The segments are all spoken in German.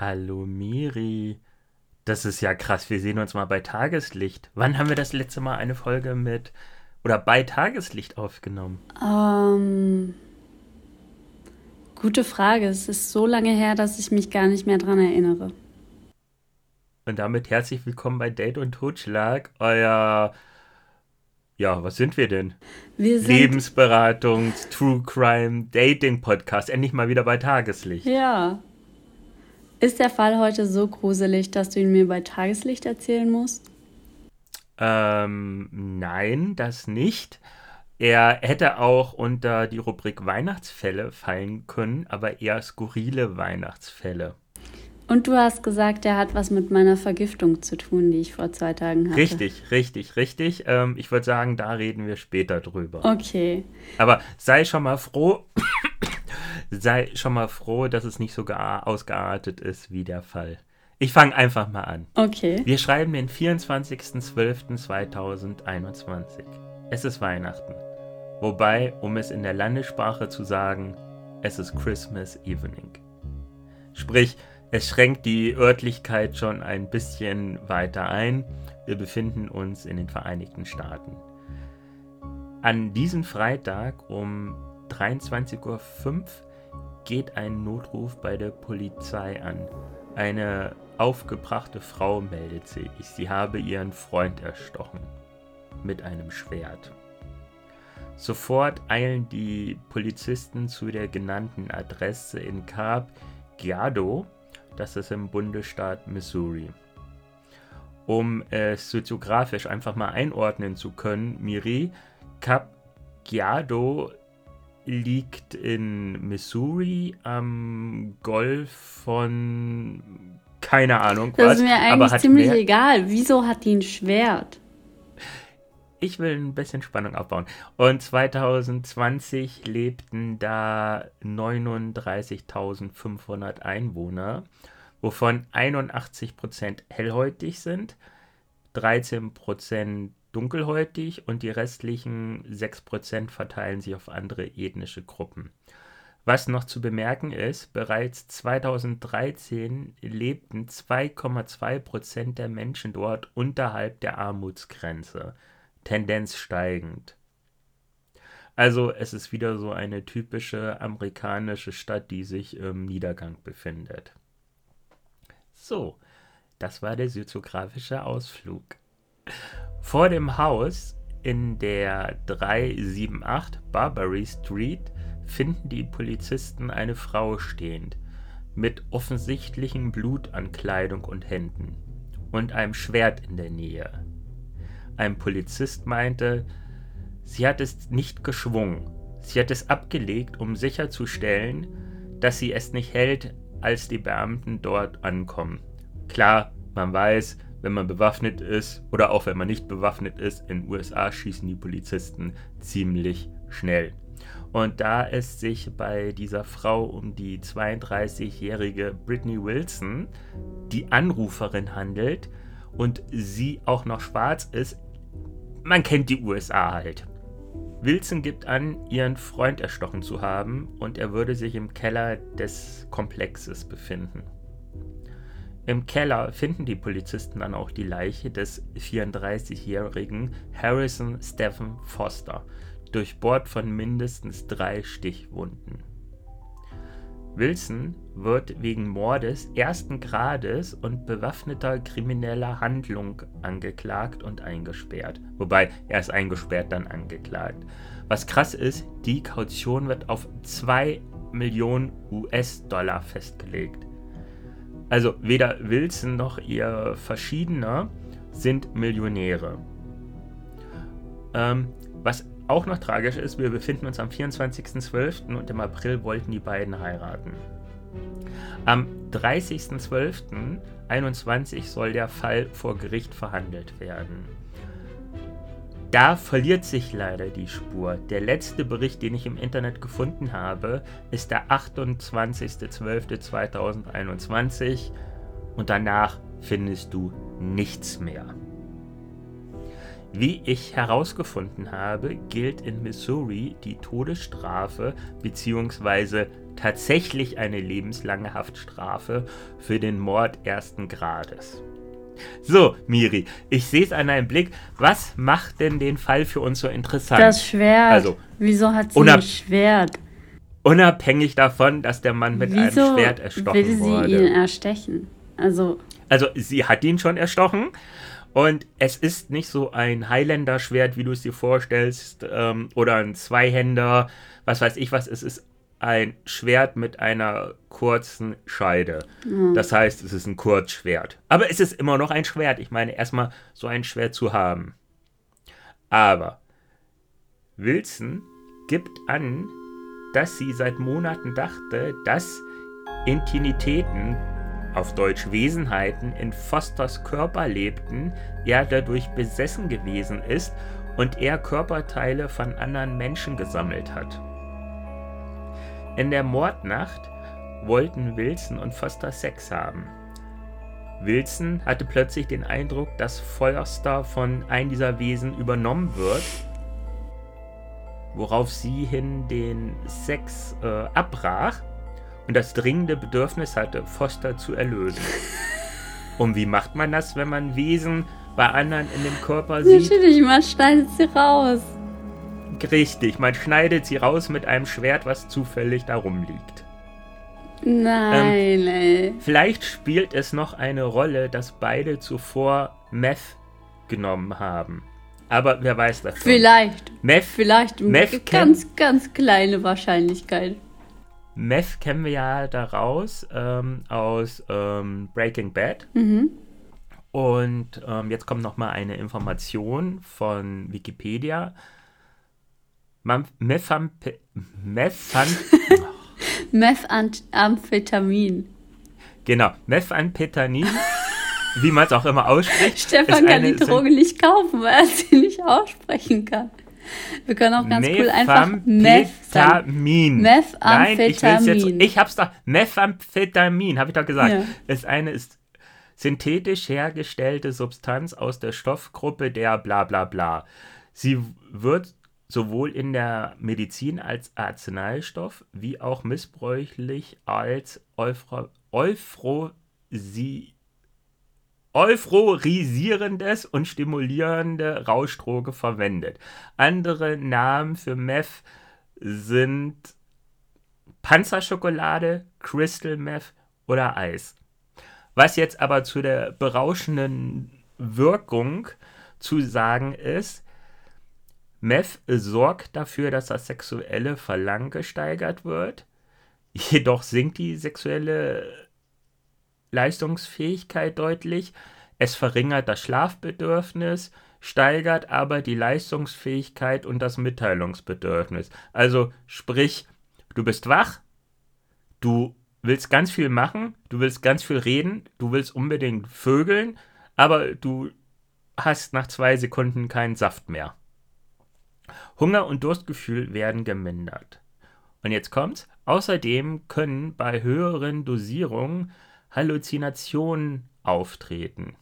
Hallo Miri. Das ist ja krass. Wir sehen uns mal bei Tageslicht. Wann haben wir das letzte Mal eine Folge mit oder bei Tageslicht aufgenommen? Ähm, gute Frage. Es ist so lange her, dass ich mich gar nicht mehr dran erinnere. Und damit herzlich willkommen bei Date und Totschlag, euer ja, was sind wir denn? Wir sind Lebensberatung, True Crime, Dating Podcast, endlich mal wieder bei Tageslicht. Ja. Ist der Fall heute so gruselig, dass du ihn mir bei Tageslicht erzählen musst? Ähm, nein, das nicht. Er hätte auch unter die Rubrik Weihnachtsfälle fallen können, aber eher skurrile Weihnachtsfälle. Und du hast gesagt, er hat was mit meiner Vergiftung zu tun, die ich vor zwei Tagen hatte. Richtig, richtig, richtig. Ähm, ich würde sagen, da reden wir später drüber. Okay. Aber sei schon mal froh, sei schon mal froh, dass es nicht so ausgeartet ist wie der Fall. Ich fange einfach mal an. Okay. Wir schreiben den 24.12.2021. Es ist Weihnachten. Wobei, um es in der Landessprache zu sagen, es ist Christmas Evening. Sprich, es schränkt die Örtlichkeit schon ein bisschen weiter ein. Wir befinden uns in den Vereinigten Staaten. An diesem Freitag um 23.05 Uhr geht ein Notruf bei der Polizei an. Eine aufgebrachte Frau meldet sich. Sie habe ihren Freund erstochen mit einem Schwert. Sofort eilen die Polizisten zu der genannten Adresse in Carp Giado das ist im Bundesstaat Missouri. Um es soziografisch einfach mal einordnen zu können, Miri, Cap Giado liegt in Missouri am Golf von keine Ahnung was. Das ist mir eigentlich ziemlich egal. Wieso hat die ein Schwert? ich will ein bisschen Spannung aufbauen. Und 2020 lebten da 39.500 Einwohner, wovon 81% hellhäutig sind, 13% dunkelhäutig und die restlichen 6% verteilen sich auf andere ethnische Gruppen. Was noch zu bemerken ist, bereits 2013 lebten 2,2% der Menschen dort unterhalb der Armutsgrenze. Tendenz steigend. Also es ist wieder so eine typische amerikanische Stadt, die sich im Niedergang befindet. So, das war der soziografische Ausflug. Vor dem Haus in der 378 Barbary Street finden die Polizisten eine Frau stehend, mit offensichtlichem Blut an Kleidung und Händen und einem Schwert in der Nähe. Ein Polizist meinte, sie hat es nicht geschwungen. Sie hat es abgelegt, um sicherzustellen, dass sie es nicht hält, als die Beamten dort ankommen. Klar, man weiß, wenn man bewaffnet ist oder auch wenn man nicht bewaffnet ist, in den USA schießen die Polizisten ziemlich schnell. Und da es sich bei dieser Frau um die 32-jährige Britney Wilson, die Anruferin handelt, und sie auch noch schwarz ist, man kennt die USA halt. Wilson gibt an, ihren Freund erstochen zu haben und er würde sich im Keller des Komplexes befinden. Im Keller finden die Polizisten dann auch die Leiche des 34-jährigen Harrison Stephen Foster, durchbohrt von mindestens drei Stichwunden. Wilson wird wegen Mordes ersten Grades und bewaffneter krimineller Handlung angeklagt und eingesperrt. Wobei, er ist eingesperrt, dann angeklagt. Was krass ist, die Kaution wird auf 2 Millionen US-Dollar festgelegt. Also weder Wilson noch ihr Verschiedener sind Millionäre. Ähm, was auch noch tragisch ist, wir befinden uns am 24.12. und im April wollten die beiden heiraten. Am 30.12.21 soll der Fall vor Gericht verhandelt werden. Da verliert sich leider die Spur. Der letzte Bericht, den ich im Internet gefunden habe, ist der 28.12.2021 und danach findest du nichts mehr. Wie ich herausgefunden habe, gilt in Missouri die Todesstrafe bzw. tatsächlich eine lebenslange Haftstrafe für den Mord ersten Grades. So, Miri, ich sehe es an deinem Blick. Was macht denn den Fall für uns so interessant? Das Schwert. Also, Wieso hat sie ein Schwert? Unabhängig davon, dass der Mann mit Wieso einem Schwert erstochen will sie wurde. ihn erstechen? Also, also, sie hat ihn schon erstochen. Und es ist nicht so ein Highlander-Schwert, wie du es dir vorstellst, ähm, oder ein Zweihänder, was weiß ich was. Es ist ein Schwert mit einer kurzen Scheide. Mhm. Das heißt, es ist ein Kurzschwert. Aber es ist immer noch ein Schwert. Ich meine, erstmal so ein Schwert zu haben. Aber Wilson gibt an, dass sie seit Monaten dachte, dass Intimitäten, auf Deutsch Wesenheiten, in Fosters Körper lebten, er dadurch besessen gewesen ist und er Körperteile von anderen Menschen gesammelt hat. In der Mordnacht wollten Wilson und Foster Sex haben. Wilson hatte plötzlich den Eindruck, dass Foster von einem dieser Wesen übernommen wird, worauf sie hin den Sex äh, abbrach und das dringende Bedürfnis hatte, Foster zu erlösen. Und wie macht man das, wenn man Wesen bei anderen in dem Körper sieht? Natürlich, man schneidet sie raus. Richtig, man schneidet sie raus mit einem Schwert, was zufällig da rumliegt. Nein, ähm. Vielleicht spielt es noch eine Rolle, dass beide zuvor Meth genommen haben. Aber wer weiß das? Vielleicht. Meth, Vielleicht Meth ganz, ganz kleine Wahrscheinlichkeit. Meth kennen wir ja daraus ähm, aus ähm, Breaking Bad. Mhm. Und ähm, jetzt kommt noch mal eine Information von Wikipedia. Methamp Methamphetamin. Genau, Methamphetamin, wie man es auch immer ausspricht. Stefan kann die Droge nicht kaufen, weil er sie nicht aussprechen kann. Wir können auch ganz cool einfach Methamphetamin. Methamphetamin. Nein, ich. Ich hab's doch. Methamphetamin, habe ich doch gesagt. Ja. Ist eine ist synthetisch hergestellte Substanz aus der Stoffgruppe der bla bla bla. Sie wird sowohl in der Medizin als Arzneistoff wie auch missbräuchlich als euphorisierendes und stimulierende Rauschdroge verwendet. Andere Namen für Meth sind Panzerschokolade, Crystal Meth oder Eis. Was jetzt aber zu der berauschenden Wirkung zu sagen ist, Meth sorgt dafür, dass das sexuelle Verlangen gesteigert wird. Jedoch sinkt die sexuelle Leistungsfähigkeit deutlich. Es verringert das Schlafbedürfnis, steigert aber die Leistungsfähigkeit und das Mitteilungsbedürfnis. Also sprich, du bist wach, du willst ganz viel machen, du willst ganz viel reden, du willst unbedingt vögeln, aber du hast nach zwei Sekunden keinen Saft mehr. Hunger und Durstgefühl werden gemindert. Und jetzt kommt's. Außerdem können bei höheren Dosierungen Halluzinationen auftreten.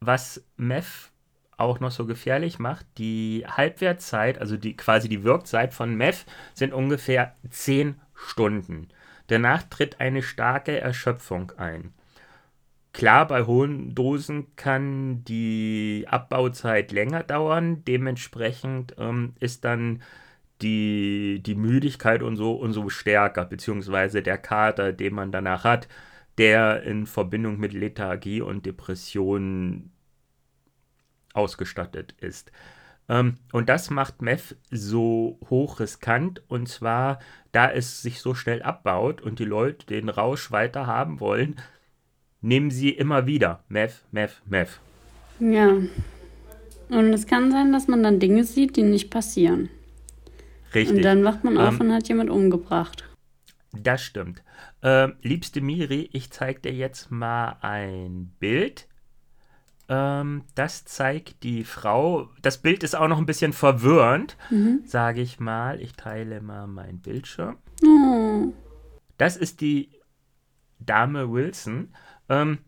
Was Meth auch noch so gefährlich macht, die Halbwertzeit, also die quasi die Wirkzeit von Meth sind ungefähr 10 Stunden. Danach tritt eine starke Erschöpfung ein. Klar, bei hohen Dosen kann die Abbauzeit länger dauern. Dementsprechend ähm, ist dann die, die Müdigkeit und so und so stärker, beziehungsweise der Kater, den man danach hat, der in Verbindung mit Lethargie und Depressionen ausgestattet ist. Ähm, und das macht Meth so hochriskant und zwar, da es sich so schnell abbaut und die Leute den Rausch weiter haben wollen, nehmen sie immer wieder. Meth, Meth, Meth. Ja. Und es kann sein, dass man dann Dinge sieht, die nicht passieren. Richtig. Und dann wacht man auf ähm, und hat jemand umgebracht. Das stimmt. Ähm, liebste Miri, ich zeige dir jetzt mal ein Bild. Ähm, das zeigt die Frau. Das Bild ist auch noch ein bisschen verwirrend, mhm. sage ich mal. Ich teile mal meinen Bildschirm. Oh. Das ist die Dame Wilson. Ähm,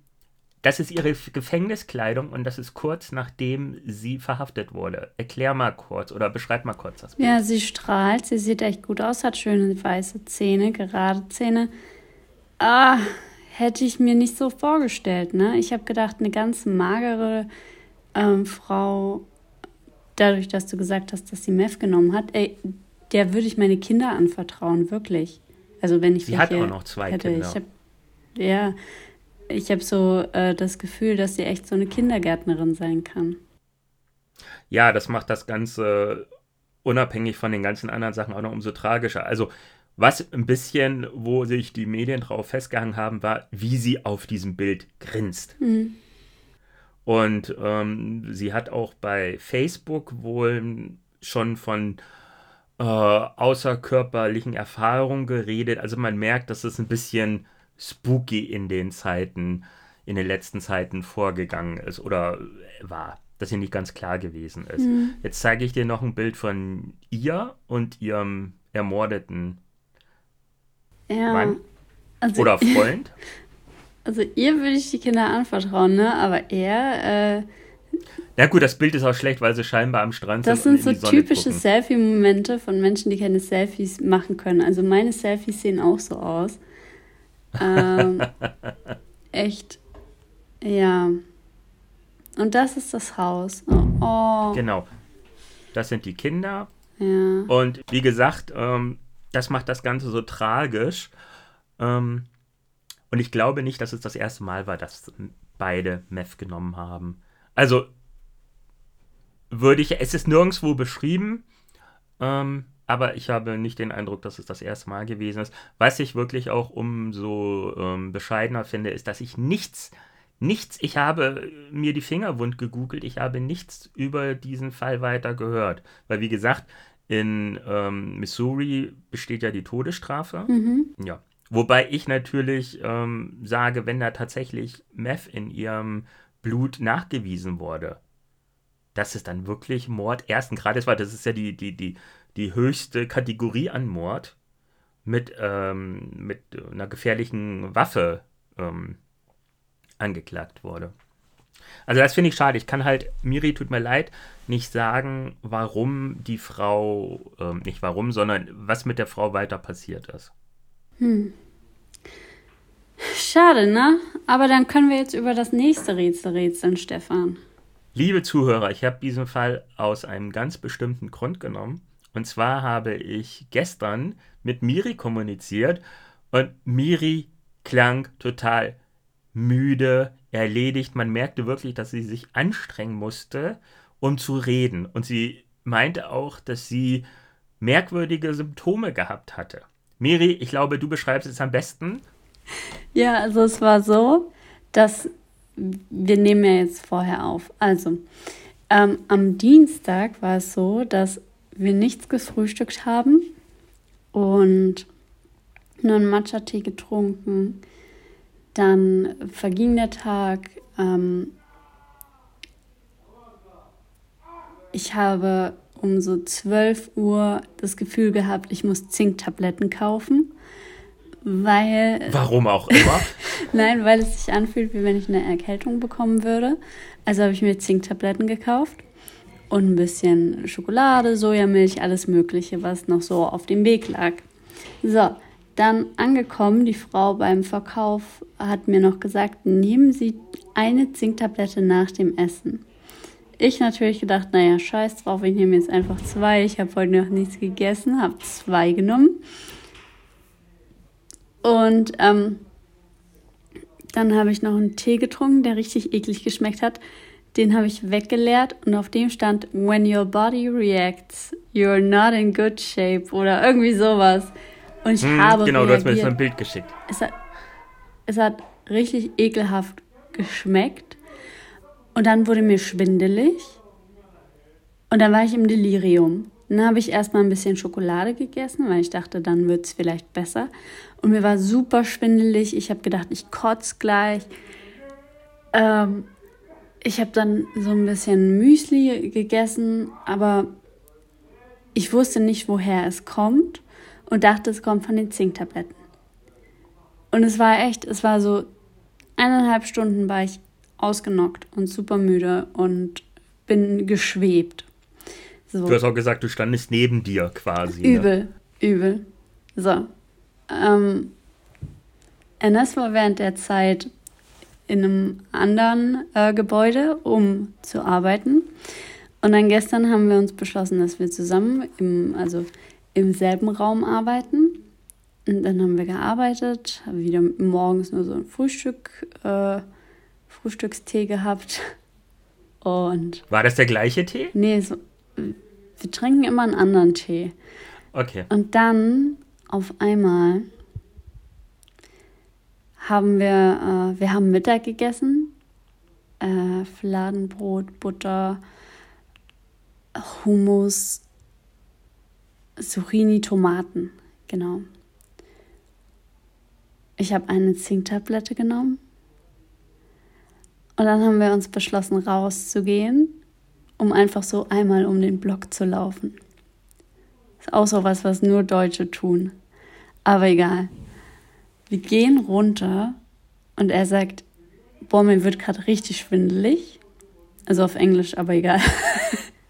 das ist ihre Gefängniskleidung und das ist kurz nachdem sie verhaftet wurde. Erklär mal kurz oder beschreib mal kurz das Bild. Ja, sie strahlt, sie sieht echt gut aus, hat schöne weiße Zähne, gerade Zähne. Ah, hätte ich mir nicht so vorgestellt, ne? Ich habe gedacht, eine ganz magere ähm, Frau, dadurch, dass du gesagt hast, dass sie Meth genommen hat, ey, der würde ich meine Kinder anvertrauen, wirklich. Also wenn ich sie hat auch noch zwei hätte. Kinder. Ich hab, ja, ich habe so äh, das Gefühl, dass sie echt so eine Kindergärtnerin sein kann. Ja, das macht das Ganze unabhängig von den ganzen anderen Sachen auch noch umso tragischer. Also, was ein bisschen, wo sich die Medien drauf festgehangen haben, war, wie sie auf diesem Bild grinst. Mhm. Und ähm, sie hat auch bei Facebook wohl schon von äh, außerkörperlichen Erfahrungen geredet. Also man merkt, dass es ein bisschen spooky in den Zeiten, in den letzten Zeiten vorgegangen ist oder war, dass sie nicht ganz klar gewesen ist. Mhm. Jetzt zeige ich dir noch ein Bild von ihr und ihrem ermordeten ja. Mann also, oder Freund. Also ihr würde ich die Kinder anvertrauen, ne? Aber er. Äh, ja gut, das Bild ist auch schlecht, weil sie scheinbar am Strand das sind. Das sind so typische Selfie-Momente von Menschen, die keine Selfies machen können. Also meine Selfies sehen auch so aus. Ähm, echt, ja. Und das ist das Haus. Oh. oh. Genau. Das sind die Kinder. Ja. Und wie gesagt, ähm, das macht das Ganze so tragisch. Ähm, und ich glaube nicht, dass es das erste Mal war, dass beide Meth genommen haben. Also würde ich, es ist nirgendwo beschrieben, ähm, aber ich habe nicht den Eindruck, dass es das erste Mal gewesen ist. Was ich wirklich auch umso ähm, bescheidener finde, ist, dass ich nichts, nichts, ich habe mir die Finger wund gegoogelt, ich habe nichts über diesen Fall weiter gehört. Weil, wie gesagt, in ähm, Missouri besteht ja die Todesstrafe. Mhm. Ja. Wobei ich natürlich ähm, sage, wenn da tatsächlich Meth in ihrem Blut nachgewiesen wurde, das ist dann wirklich Mord ersten Grades war. Das ist ja die, die, die die höchste Kategorie an Mord mit, ähm, mit einer gefährlichen Waffe ähm, angeklagt wurde. Also das finde ich schade. Ich kann halt, Miri, tut mir leid, nicht sagen, warum die Frau, ähm, nicht warum, sondern was mit der Frau weiter passiert ist. Hm. Schade, ne? Aber dann können wir jetzt über das nächste Rätsel rätseln, Stefan. Liebe Zuhörer, ich habe diesen Fall aus einem ganz bestimmten Grund genommen. Und zwar habe ich gestern mit Miri kommuniziert und Miri klang total müde, erledigt. Man merkte wirklich, dass sie sich anstrengen musste, um zu reden. Und sie meinte auch, dass sie merkwürdige Symptome gehabt hatte. Miri, ich glaube, du beschreibst es am besten. Ja, also es war so, dass wir nehmen ja jetzt vorher auf. Also, ähm, am Dienstag war es so, dass wir nichts gefrühstückt haben und nur einen Matcha-Tee getrunken. Dann verging der Tag. Ähm, ich habe um so 12 Uhr das Gefühl gehabt, ich muss Zinktabletten kaufen, weil... Warum auch immer? Nein, weil es sich anfühlt, wie wenn ich eine Erkältung bekommen würde. Also habe ich mir Zinktabletten gekauft und ein bisschen Schokolade, Sojamilch, alles Mögliche, was noch so auf dem Weg lag. So, dann angekommen, die Frau beim Verkauf hat mir noch gesagt, nehmen Sie eine Zinktablette nach dem Essen. Ich natürlich gedacht, naja, scheiß drauf, ich nehme jetzt einfach zwei. Ich habe heute noch nichts gegessen, habe zwei genommen. Und ähm, dann habe ich noch einen Tee getrunken, der richtig eklig geschmeckt hat. Den habe ich weggeleert und auf dem stand, when your body reacts, you're not in good shape oder irgendwie sowas. Und ich hm, habe Genau, reagiert. du hast mir jetzt ein Bild geschickt. Es hat, es hat richtig ekelhaft geschmeckt. Und dann wurde mir schwindelig. Und dann war ich im Delirium. Dann habe ich erstmal ein bisschen Schokolade gegessen, weil ich dachte, dann wird es vielleicht besser. Und mir war super schwindelig. Ich habe gedacht, ich kotze gleich. Ähm, ich habe dann so ein bisschen Müsli gegessen, aber ich wusste nicht, woher es kommt und dachte, es kommt von den Zinktabletten. Und es war echt, es war so eineinhalb Stunden war ich ausgenockt und super müde und bin geschwebt. So. Du hast auch gesagt, du standest neben dir quasi. Ne? Übel, ne? übel. So. Ähm, Enes war während der Zeit in einem anderen äh, Gebäude, um zu arbeiten. Und dann gestern haben wir uns beschlossen, dass wir zusammen im, also im selben Raum arbeiten. Und dann haben wir gearbeitet, haben wieder morgens nur so ein Frühstück, äh, Frühstückstee gehabt. Und War das der gleiche Tee? Nee, so, wir trinken immer einen anderen Tee. Okay. Und dann auf einmal haben wir, äh, wir haben Mittag gegessen. Äh, Fladenbrot, Butter, Hummus, Zucchini, Tomaten. Genau. Ich habe eine Zinktablette genommen. Und dann haben wir uns beschlossen, rauszugehen, um einfach so einmal um den Block zu laufen. Ist auch so was, was nur Deutsche tun. Aber egal. Wir gehen runter und er sagt, boah, mir wird gerade richtig schwindelig. Also auf Englisch, aber egal.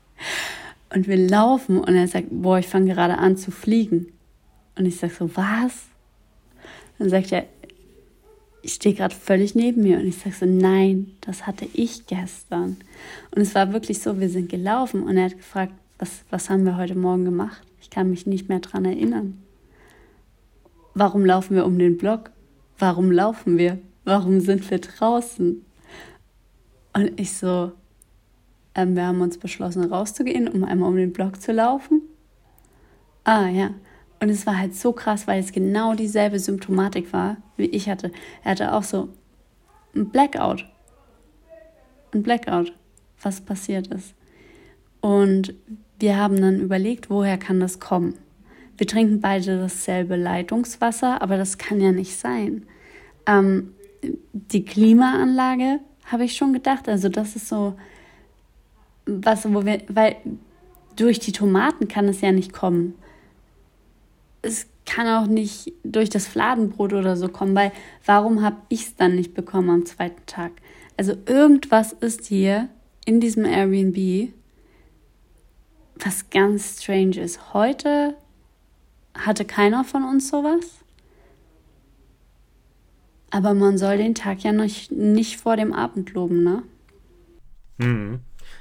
und wir laufen und er sagt, boah, ich fange gerade an zu fliegen. Und ich sage so, was? Dann sagt er, ich stehe gerade völlig neben mir und ich sage so, nein, das hatte ich gestern. Und es war wirklich so, wir sind gelaufen und er hat gefragt, was, was haben wir heute Morgen gemacht? Ich kann mich nicht mehr dran erinnern. Warum laufen wir um den Block? Warum laufen wir? Warum sind wir draußen? Und ich so, ähm, wir haben uns beschlossen rauszugehen, um einmal um den Block zu laufen. Ah ja, und es war halt so krass, weil es genau dieselbe Symptomatik war, wie ich hatte. Er hatte auch so ein Blackout. Ein Blackout, was passiert ist. Und wir haben dann überlegt, woher kann das kommen? Wir trinken beide dasselbe Leitungswasser, aber das kann ja nicht sein. Ähm, die Klimaanlage habe ich schon gedacht, also das ist so was, wo wir, weil durch die Tomaten kann es ja nicht kommen es kann auch nicht durch das Fladenbrot oder so kommen, weil warum habe ich es dann nicht bekommen am zweiten Tag? Also irgendwas ist hier in diesem Airbnb, was ganz strange ist. Heute hatte keiner von uns sowas. Aber man soll den Tag ja noch nicht vor dem Abend loben, ne? Mhm.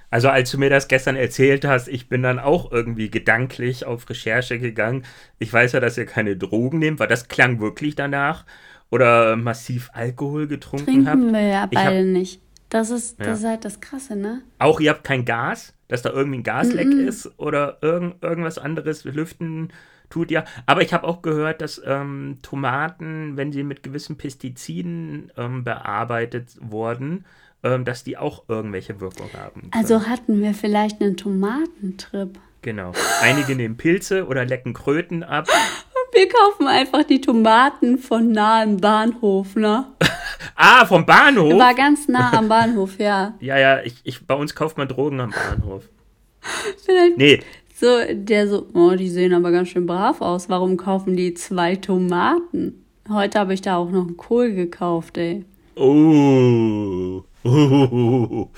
Also als du mir das gestern erzählt hast, ich bin dann auch irgendwie gedanklich auf Recherche gegangen. Ich weiß ja, dass ihr keine Drogen nehmt, weil das klang wirklich danach. Oder massiv Alkohol getrunken Trinken habt. wir ja beide hab, nicht. Das ist, das ja. ist halt das Krasse, ne? Auch ihr habt kein Gas, dass da irgendwie ein Gasleck mm -mm. ist oder irgend, irgendwas anderes. Lüften tut ja. Aber ich habe auch gehört, dass ähm, Tomaten, wenn sie mit gewissen Pestiziden ähm, bearbeitet wurden, ähm, dass die auch irgendwelche Wirkung haben. Können. Also hatten wir vielleicht einen Tomatentrip. Genau. Einige nehmen Pilze oder lecken Kröten ab. Wir kaufen einfach die Tomaten von nahem Bahnhof, ne? ah, vom Bahnhof? War ganz nah am Bahnhof, ja. ja, ja, ich, ich, bei uns kauft man Drogen am Bahnhof. Vielleicht nee. So, der so, oh, die sehen aber ganz schön brav aus. Warum kaufen die zwei Tomaten? Heute habe ich da auch noch einen Kohl gekauft, ey. Oh.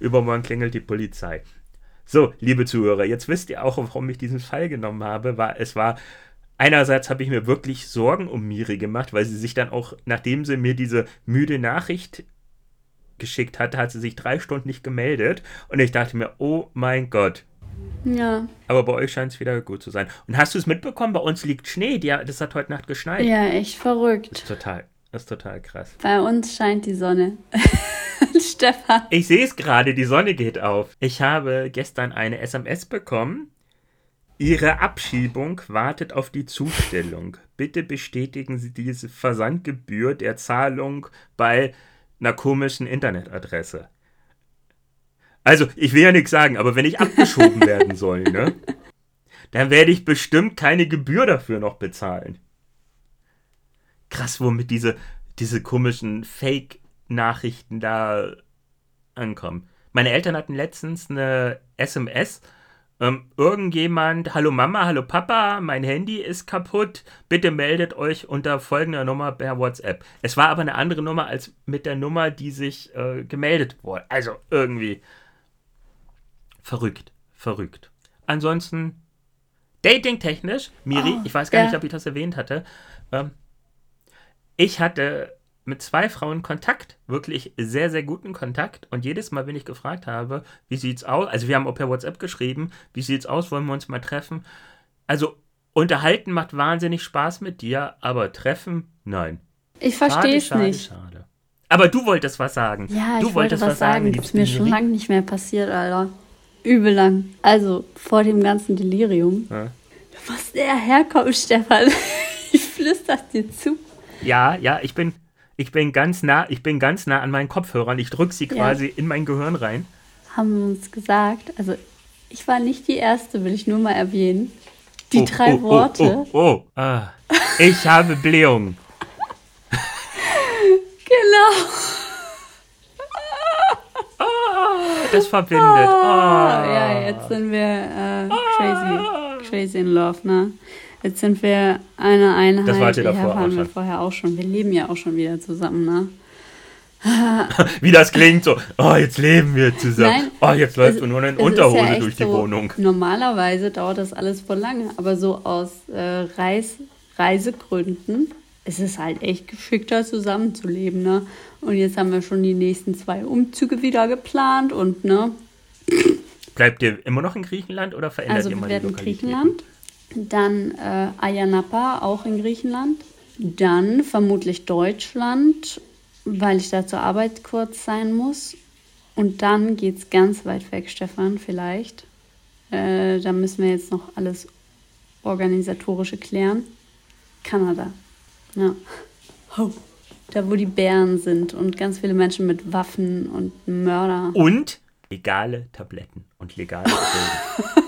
Übermorgen klingelt die Polizei. So, liebe Zuhörer, jetzt wisst ihr auch, warum ich diesen Fall genommen habe. War, es war einerseits habe ich mir wirklich Sorgen um Miri gemacht, weil sie sich dann auch, nachdem sie mir diese müde Nachricht geschickt hatte, hat sie sich drei Stunden nicht gemeldet. Und ich dachte mir, oh mein Gott. Ja. Aber bei euch scheint es wieder gut zu sein. Und hast du es mitbekommen? Bei uns liegt Schnee. Die, das hat heute Nacht geschneit. Ja, echt verrückt. Das ist total. Das ist total krass. Bei uns scheint die Sonne. Stefan. Ich sehe es gerade, die Sonne geht auf. Ich habe gestern eine SMS bekommen. Ihre Abschiebung wartet auf die Zustellung. Bitte bestätigen Sie diese Versandgebühr der Zahlung bei einer komischen Internetadresse. Also, ich will ja nichts sagen, aber wenn ich abgeschoben werden soll, ne? Dann werde ich bestimmt keine Gebühr dafür noch bezahlen. krass, womit diese, diese komischen Fake-Nachrichten da ankommen. Meine Eltern hatten letztens eine SMS. Ähm, irgendjemand, hallo Mama, hallo Papa, mein Handy ist kaputt, bitte meldet euch unter folgender Nummer per WhatsApp. Es war aber eine andere Nummer als mit der Nummer, die sich äh, gemeldet wurde. Also irgendwie verrückt, verrückt. Ansonsten dating-technisch, Miri, Oh, ich weiß gar ja. nicht, ob ich das erwähnt hatte. Ähm, ich hatte mit zwei Frauen Kontakt, wirklich sehr, sehr guten Kontakt. Und jedes Mal, wenn ich gefragt habe, wie sieht's aus, also wir haben auch per WhatsApp geschrieben, wie sieht's aus, wollen wir uns mal treffen? Also unterhalten macht wahnsinnig Spaß mit dir, aber treffen, nein. Ich verstehe es nicht. Schade. Aber du wolltest was sagen. Ja, du ich wollte was sagen. Das ist mir schon lange nicht mehr passiert, Alter. Übel lang. Also, vor dem ganzen Delirium. Ja. Du musst näher herkommen, Stefan. Ich flüster dir zu. Ja, ja, ich bin, ich bin ganz nah, ich bin ganz nah an meinen Kopfhörern. Ich drücke sie Ja. quasi in mein Gehirn rein. Haben wir uns gesagt. Also, ich war nicht die Erste, will ich nur mal erwähnen. Die Oh, drei oh, Worte. Oh, oh, oh. Ah, ich habe Blähung. Genau. Das verbindet. Ah, Oh. ja, jetzt sind wir äh, crazy, crazy in love, ne? Jetzt sind wir eine Einheit. Das wart ihr Ja, davor waren auch wir vorher auch schon. Wir leben ja auch schon wieder zusammen, ne? Wie das klingt so. Oh, jetzt leben wir zusammen. Nein, oh, jetzt läuft man nur in Unterhose ja durch die so, Wohnung. Normalerweise dauert das alles voll lange, aber so aus äh, Reis, Reisegründen ist es halt echt geschickter zusammenzuleben, ne? Und jetzt haben wir schon die nächsten zwei Umzüge wieder geplant und ne, Bleibt ihr immer noch in Griechenland oder verändert also ihr wir mal werden die Lokalitäten? Griechenland, dann äh, Ayanapa auch in Griechenland, dann vermutlich Deutschland, weil ich da zur Arbeit kurz sein muss. Und dann geht's ganz weit weg, Stefan, vielleicht. Äh, da müssen wir jetzt noch alles organisatorische klären. Kanada. Ja. Da, wo die Bären sind und ganz viele Menschen mit Waffen und Mörder. Und legale Tabletten und legale Drogen.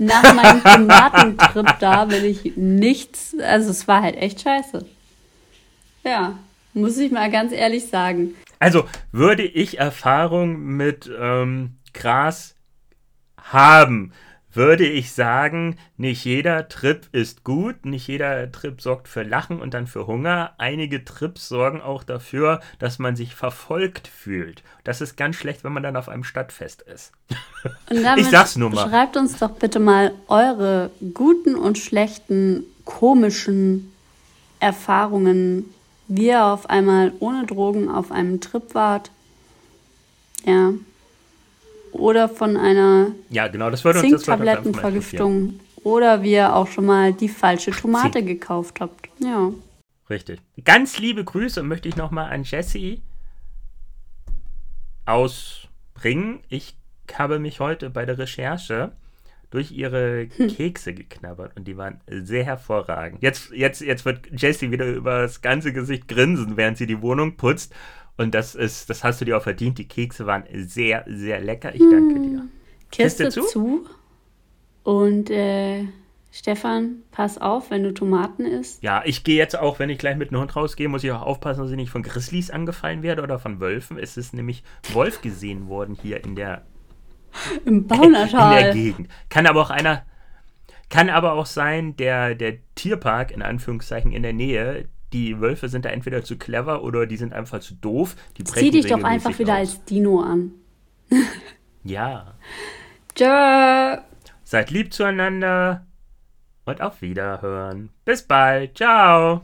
Nach meinem Tomatentrip da will ich nichts. Also es war halt echt scheiße. Ja, muss ich mal ganz ehrlich sagen. Also würde ich Erfahrung mit ähm, Gras haben, würde ich sagen, nicht jeder Trip ist gut, nicht jeder Trip sorgt für Lachen und dann für Hunger. Einige Trips sorgen auch dafür, dass man sich verfolgt fühlt. Das ist ganz schlecht, wenn man dann auf einem Stadtfest ist. Ich sag's nur mal. Schreibt uns doch bitte mal eure guten und schlechten, komischen Erfahrungen, wie ihr auf einmal ohne Drogen auf einem Trip wart. Ja. Oder von einer Ja, genau, das würde uns. Zinktablettenvergiftung. Oder wie ihr auch schon mal die falsche Tomate gekauft habt. Ja. Richtig. Ganz liebe Grüße möchte ich nochmal an Jessie ausbringen. Ich habe mich heute bei der Recherche durch ihre Kekse geknabbert und die waren sehr hervorragend. Jetzt, jetzt, jetzt wird Jessie wieder über das ganze Gesicht grinsen, während sie die Wohnung putzt. Und das ist, das hast du dir auch verdient. Die Kekse waren sehr, sehr lecker. Ich danke dir. Kiste, zu? zu. Und äh, Stefan, pass auf, wenn du Tomaten isst. Ja, ich gehe jetzt auch, wenn ich gleich mit dem Hund rausgehe, muss ich auch aufpassen, dass ich nicht von Grizzlies angefallen werde oder von Wölfen. Es ist nämlich Wolf gesehen worden hier in der, Im in der Baunatal. Gegend. Kann aber auch einer, kann aber auch sein, der, der Tierpark in Anführungszeichen in der Nähe. Die Wölfe sind da entweder zu clever oder die sind einfach zu doof. Die Zieh dich doch einfach wieder aus. als Dino an. Ja. Tschö. Seid lieb zueinander und auf Wiederhören. Bis bald. Ciao.